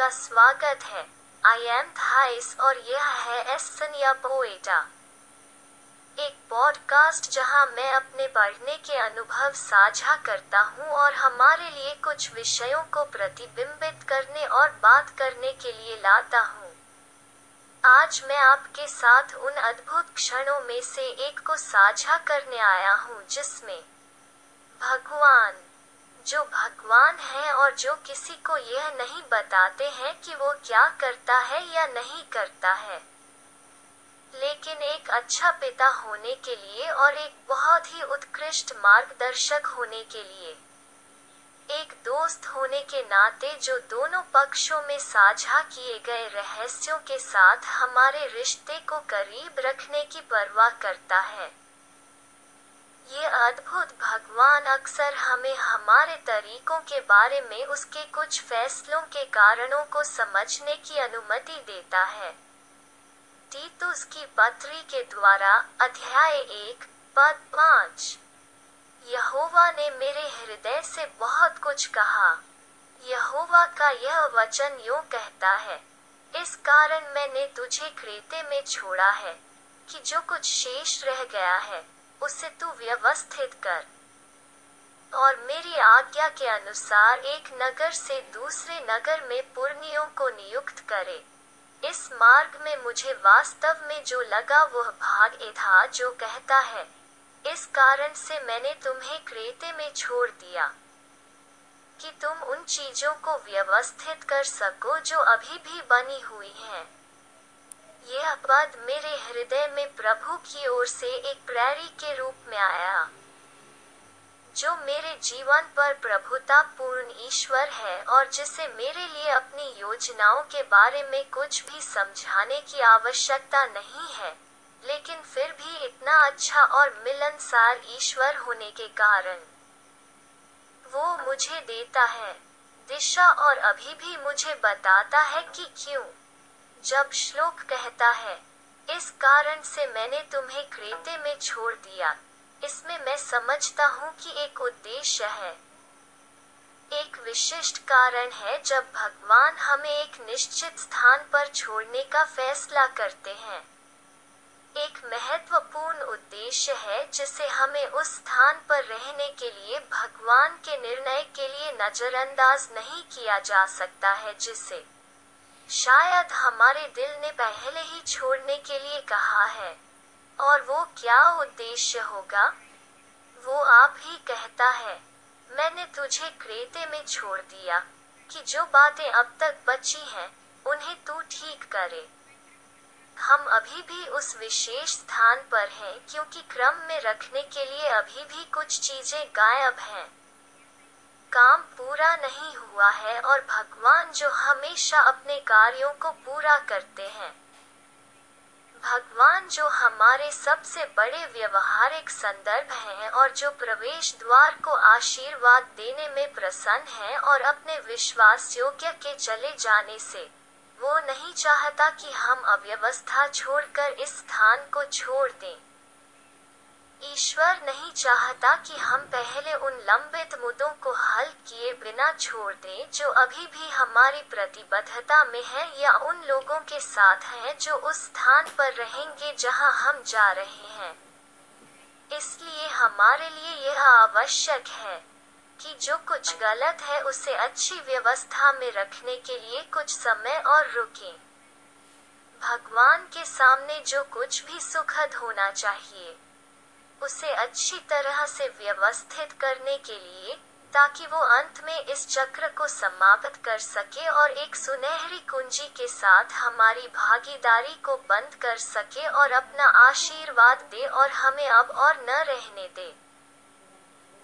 आपका स्वागत है। आई एम थाइस और यह है एसन या पोएटा एक पॉडकास्ट जहाँ मैं अपने पढ़ने के अनुभव साझा करता हूँ और हमारे लिए कुछ विषयों को प्रतिबिंबित करने और बात करने के लिए लाता हूँ। आज मैं आपके साथ उन अद्भुत क्षणों में से एक को साझा करने आया हूँ, जिसमें भगवान जो भगवान है और जो किसी को यह नहीं बताते हैं कि वो क्या करता है या नहीं करता है। लेकिन एक अच्छा पिता होने के लिए और एक बहुत ही उत्कृष्ट मार्गदर्शक होने के लिए, एक दोस्त होने के नाते जो दोनों पक्षों में साझा किए गए रहस्यों के साथ हमारे रिश्ते को करीब रखने की परवाह करता है। ये अद्भुत भगवान अक्सर हमें हमारे तरीकों के बारे में उसके कुछ फैसलों के कारणों को समझने की अनुमति देता है। तीतुस की पत्री के द्वारा अध्याय एक, पद पाँच। यहोवा ने मेरे हृदय से बहुत कुछ कहा। यहोवा का यह वचन यूँ कहता है, इस कारण मैंने तुझे क्रेते में छोड़ा है कि जो कुछ शेष रह गया है, उसे तू व्यवस्थित कर। और मेरी आज्ञा के अनुसार एक नगर से दूसरे नगर में पुर्नियों को नियुक्त करे इस मार्ग में मुझे वास्तव में जो लगा वह भाग ए था जो कहता है, इस कारण से मैंने तुम्हें क्रेते में छोड़ दिया कि तुम उन चीज़ों को व्यवस्थित कर सको जो अभी भी बनी हुई हैं। यह पद मेरे हृदय में प्रभु की ओर से एक प्रेरी के रूप में आया जो मेरे जीवन पर प्रभुता पूर्ण ईश्वर है और जिसे मेरे लिए अपनी योजनाओं के बारे में कुछ भी समझाने की आवश्यकता नहीं है, लेकिन फिर भी इतना अच्छा और मिलनसार ईश्वर होने के कारण। वो मुझे देता है, दिशा और अभी भी मुझे बताता है कि क्यों। जब श्लोक कहता है, इस कारण से मैंने तुम्हें क्रेते में छोड़ दिया। इसमें मैं समझता हूँ कि एक उद्देश्य है। एक विशिष्ट कारण है जब भगवान हमें एक निश्चित स्थान पर छोड़ने का फैसला करते हैं। एक महत्वपूर्ण उद्देश्य है जिसे हमें उस स्थान पर रहने के लिए, भगवान के निर्णय के लिए नजरअंदाज नहीं किया जा सकता है जिसे शायद हमारे दिल ने पहले ही छोड़ने के लिए कहा है। और वो क्या उद्देश्य होगा? वो आप ही कहता है, मैंने तुझे क्रेते में छोड़ दिया कि जो बातें अब तक बची हैं, उन्हें तू ठीक करे। हम अभी भी उस विशेष स्थान पर हैं, क्योंकि क्रम में रखने के लिए अभी भी कुछ चीज़ें गायब हैं। काम पूरा नहीं हुआ है और भगवान जो हमेशा अपने कार्यों को पूरा करते हैं। भगवान जो हमारे सबसे बड़े व्यवहारिक संदर्भ हैं और जो प्रवेश द्वार को आशीर्वाद देने में प्रसन्न हैं और अपने विश्वास योग्य के चले जाने से, वो नहीं चाहता कि हम अव्यवस्था छोड़कर इस स्थान को छोड़ दें। ईश्वर नहीं चाहता कि हम पहले उन लंबित मुद्दों को हल किए बिना छोड़ दें, जो अभी भी हमारी प्रतिबद्धता में है या उन लोगों के साथ हैं जो उस स्थान पर रहेंगे जहाँ हम जा रहे हैं। इसलिए हमारे लिए यह आवश्यक है कि जो कुछ गलत है उसे अच्छी व्यवस्था में रखने के लिए कुछ समय और रुकें। भगवान के सामने जो कुछ भी सुखद होना चाहिए। उसे अच्छी तरह से व्यवस्थित करने के लिए, ताकि वो अंत में इस चक्र को समाप्त कर सके और एक सुनहरी कुंजी के साथ हमारी भागीदारी को बंद कर सके और अपना आशीर्वाद दे और हमें अब और न रहने दे।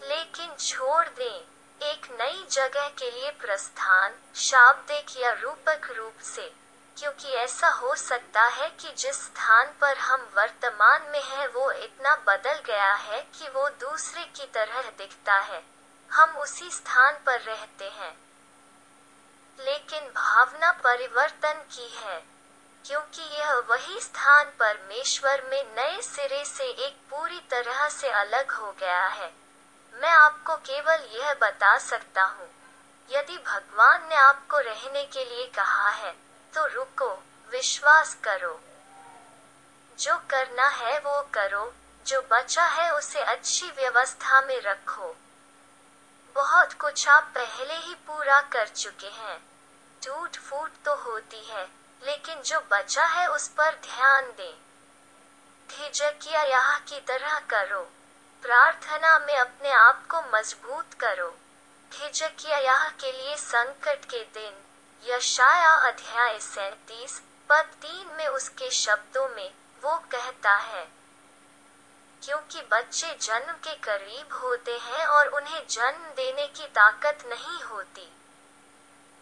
लेकिन छोड़ दें, एक नई जगह के लिए प्रस्थान, शाब्दिक या रूपक रूप से। क्योंकि ऐसा हो सकता है कि जिस स्थान पर हम वर्तमान में हैं, वो इतना बदल गया है कि वो दूसरे की तरह दिखता है। हम उसी स्थान पर रहते हैं। लेकिन भावना परिवर्तन की है, क्योंकि यह वही स्थान परमेश्वर में नए सिरे से एक पूरी तरह से अलग हो गया है। मैं आपको केवल यह बता सकता हूँ, यदि भगवान ने आपको रहने के लिए कहा है तो रुको, विश्वास करो। जो करना है, वो करो। जो बचा है, उसे अच्छी व्यवस्था में रखो। बहुत कुछ आप पहले ही पूरा कर चुके हैं। टूट फूट तो होती है, लेकिन जो बचा है, उस पर ध्यान दें। ठिजकिया यहाँ की तरह करो। प्रार्थना में अपने आप को मज़बूत करो। ठिजकिया यहाँ के लिए संकट के दिन। यशाया अध्याय सैतीस पद तीन में उसके शब्दों में वो कहता है, क्योंकि बच्चे जन्म के करीब होते हैं और उन्हें जन्म देने की ताकत नहीं होती।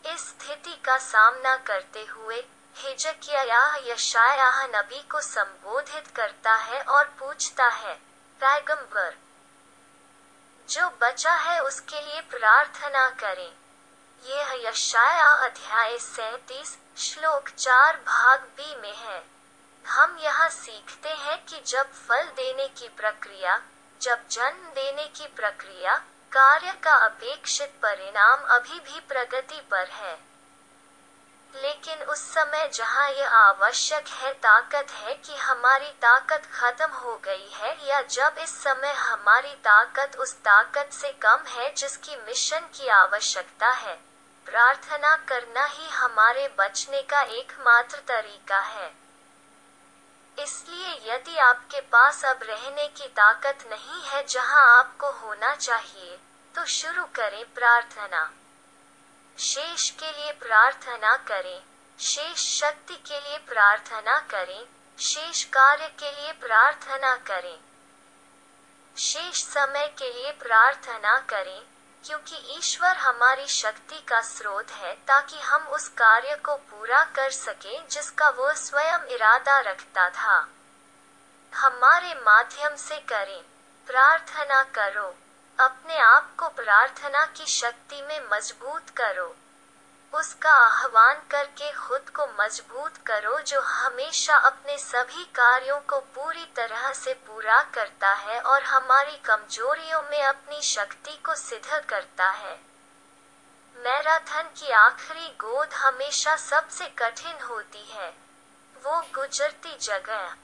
इस स्थिति का सामना करते हुए हिजकिया यशाया नबी को संबोधित करता है और पूछता है, पैगंबर, जो बचा है उसके लिए प्रार्थना करें। यह यशाया अध्याय सैतीस, श्लोक चार, भाग बी में है। हम यहाँ सीखते हैं कि जब फल देने की प्रक्रिया, जब जन्म देने की प्रक्रिया, कार्य का अपेक्षित परिणाम अभी भी प्रगति पर है। लेकिन उस समय जहाँ यह आवश्यक है, ताकत है कि हमारी ताकत खत्म हो गई है, या जब इस समय हमारी ताकत उस ताकत से कम है जिसकी मिशन की आवश्यकता है। प्रार्थना करना ही हमारे बचने का एकमात्र तरीका है। इसलिए यदि आपके पास अब रहने की ताकत नहीं है जहाँ आपको होना चाहिए तो शुरू करें प्रार्थना। शेष के लिए प्रार्थना करें, शेष शक्ति के लिए प्रार्थना करें, शेष कार्य के लिए प्रार्थना करें। शेष समय के लिए प्रार्थना करें क्योंकि ईश्वर हमारी शक्ति का स्रोत है, ताकि हम उस कार्य को पूरा कर सके, जिसका वो स्वयं इरादा रखता था। हमारे माध्यम से करें। प्रार्थना करो। अपने आप को प्रार्थना की शक्ति में मज़बूत करो। उसका आह्वान करके खुद को मज़बूत करो जो हमेशा अपने सभी कार्यों को पूरी तरह से पूरा करता है और हमारी कमजोरियों में अपनी शक्ति को सिद्ध करता है। मैराथन की आखिरी गोद हमेशा सबसे कठिन होती है। वो गुजरती जगह।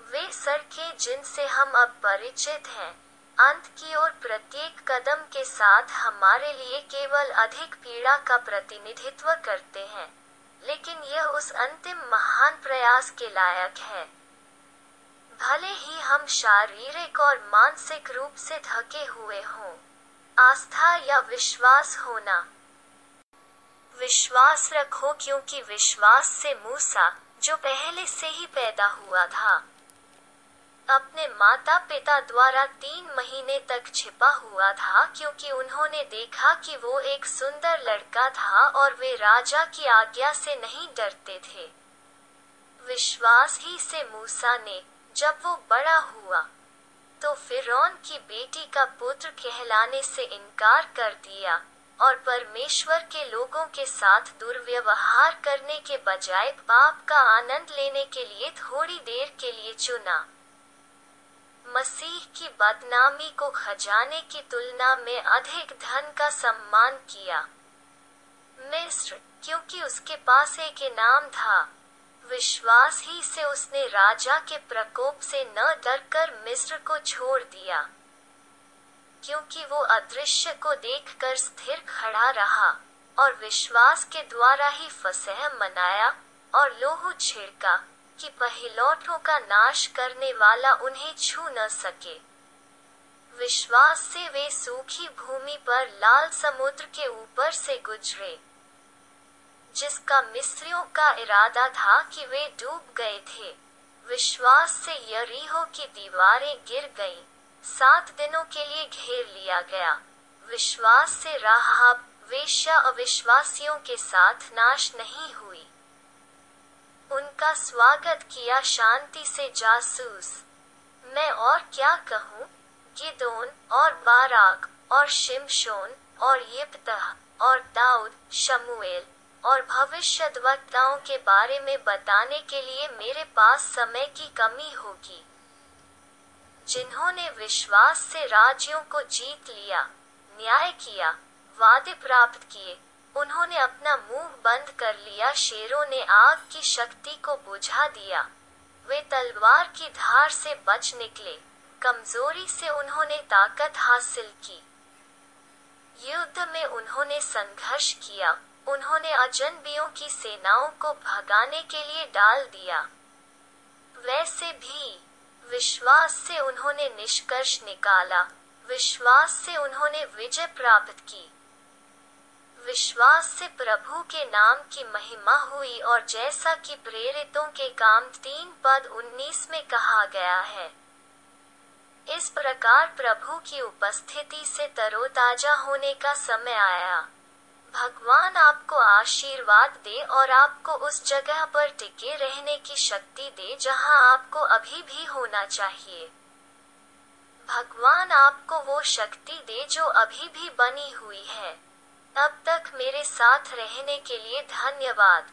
वे सड़कें जिनसे हम अब परिचित हैं। अंत की ओर प्रत्येक कदम के साथ हमारे लिए केवल अधिक पीड़ा का प्रतिनिधित्व करते हैं, लेकिन यह उस अंतिम महान प्रयास के लायक है। भले ही हम शारीरिक और मानसिक रूप से थके हुए हों, आस्था या विश्वास होना। विश्वास रखो क्योंकि विश्वास से मूसा, जो पहले से ही पैदा हुआ था अपने माता पिता द्वारा तीन महीने तक छिपा हुआ था क्योंकि उन्होंने देखा कि वो एक सुंदर लड़का था और वे राजा की आज्ञा से नहीं डरते थे। विश्वास ही से मूसा ने, जब वो बड़ा हुआ तो फिरौन की बेटी का पुत्र कहलाने से इनकार कर दिया और परमेश्वर के लोगों के साथ दुर्व्यवहार करने के बजाय पाप का आनंद लेने के लिए थोड़ी देर के लिए चुना। मसीह की बदनामी को खजाने की तुलना में अधिक धन का सम्मान किया। मिस्र, क्योंकि उसके पास एक इनाम था, विश्वास ही से उसने राजा के प्रकोप से न डरकर मिस्र को छोड़ दिया। क्योंकि वो अदृश्य को देखकर स्थिर खड़ा रहा और विश्वास के द्वारा ही फसह मनाया और लोहू छिड़का। कि पहिलौठों का नाश करने वाला उन्हें छू न सके। विश्वास से वे सूखी भूमि पर लाल समुद्र के ऊपर से गुजरे जिसका मिस्रियों का इरादा था कि वे डूब गए थे। विश्वास से यरीहो की दीवारें गिर गईं, सात दिनों के लिए घेर लिया गया। विश्वास से राहब वेश्या अविश्वासियों के साथ नाश नहीं हुई। उनका स्वागत किया शांति से जासूस। मैं और क्या कहूँ? गिदोन और बाराक और शिमशोन और यिप्तह और दाऊद, शमुएल और भविष्यद्वक्ताओं के बारे में बताने के लिए मेरे पास समय की कमी होगी। जिन्होंने विश्वास से राज्यों को जीत लिया, न्याय किया, वादे प्राप्त किए उन्होंने अपना मुँह बंद कर लिया। शेरों ने आग की शक्ति को बुझा दिया। वे तलवार की धार से बच निकले। कमज़ोरी से उन्होंने ताकत हासिल की। युद्ध में उन्होंने संघर्ष किया। उन्होंने अजनबियों की सेनाओं को भगाने के लिए डाल दिया। वैसे भी विश्वास से उन्होंने निष्कर्ष निकाला। विश्वास से उन्होंने विजय प्राप्त की। विश्वास से प्रभु के नाम की महिमा हुई और जैसा कि प्रेरितों के काम तीन पद उन्नीस में कहा गया है। इस प्रकार प्रभु की उपस्थिति से तरोताजा होने का समय आया। भगवान आपको आशीर्वाद दे और आपको उस जगह पर टिके रहने की शक्ति दे जहाँ आपको अभी भी होना चाहिए। भगवान आपको वो शक्ति दे जो अभी भी बनी हुई है। अब तक मेरे साथ रहने के लिए धन्यवाद।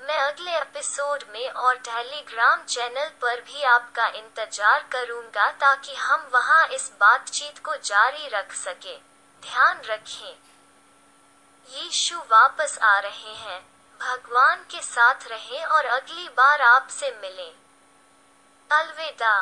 मैं अगले एपिसोड में और टेलीग्राम चैनल पर भी आपका इंतज़ार करूँगा ताकि हम वहाँ इस बातचीत को जारी रख सके। ध्यान रखें। यीशु वापस आ रहे हैं। भगवान के साथ रहें और अगली बार आपसे मिलें। अलविदा।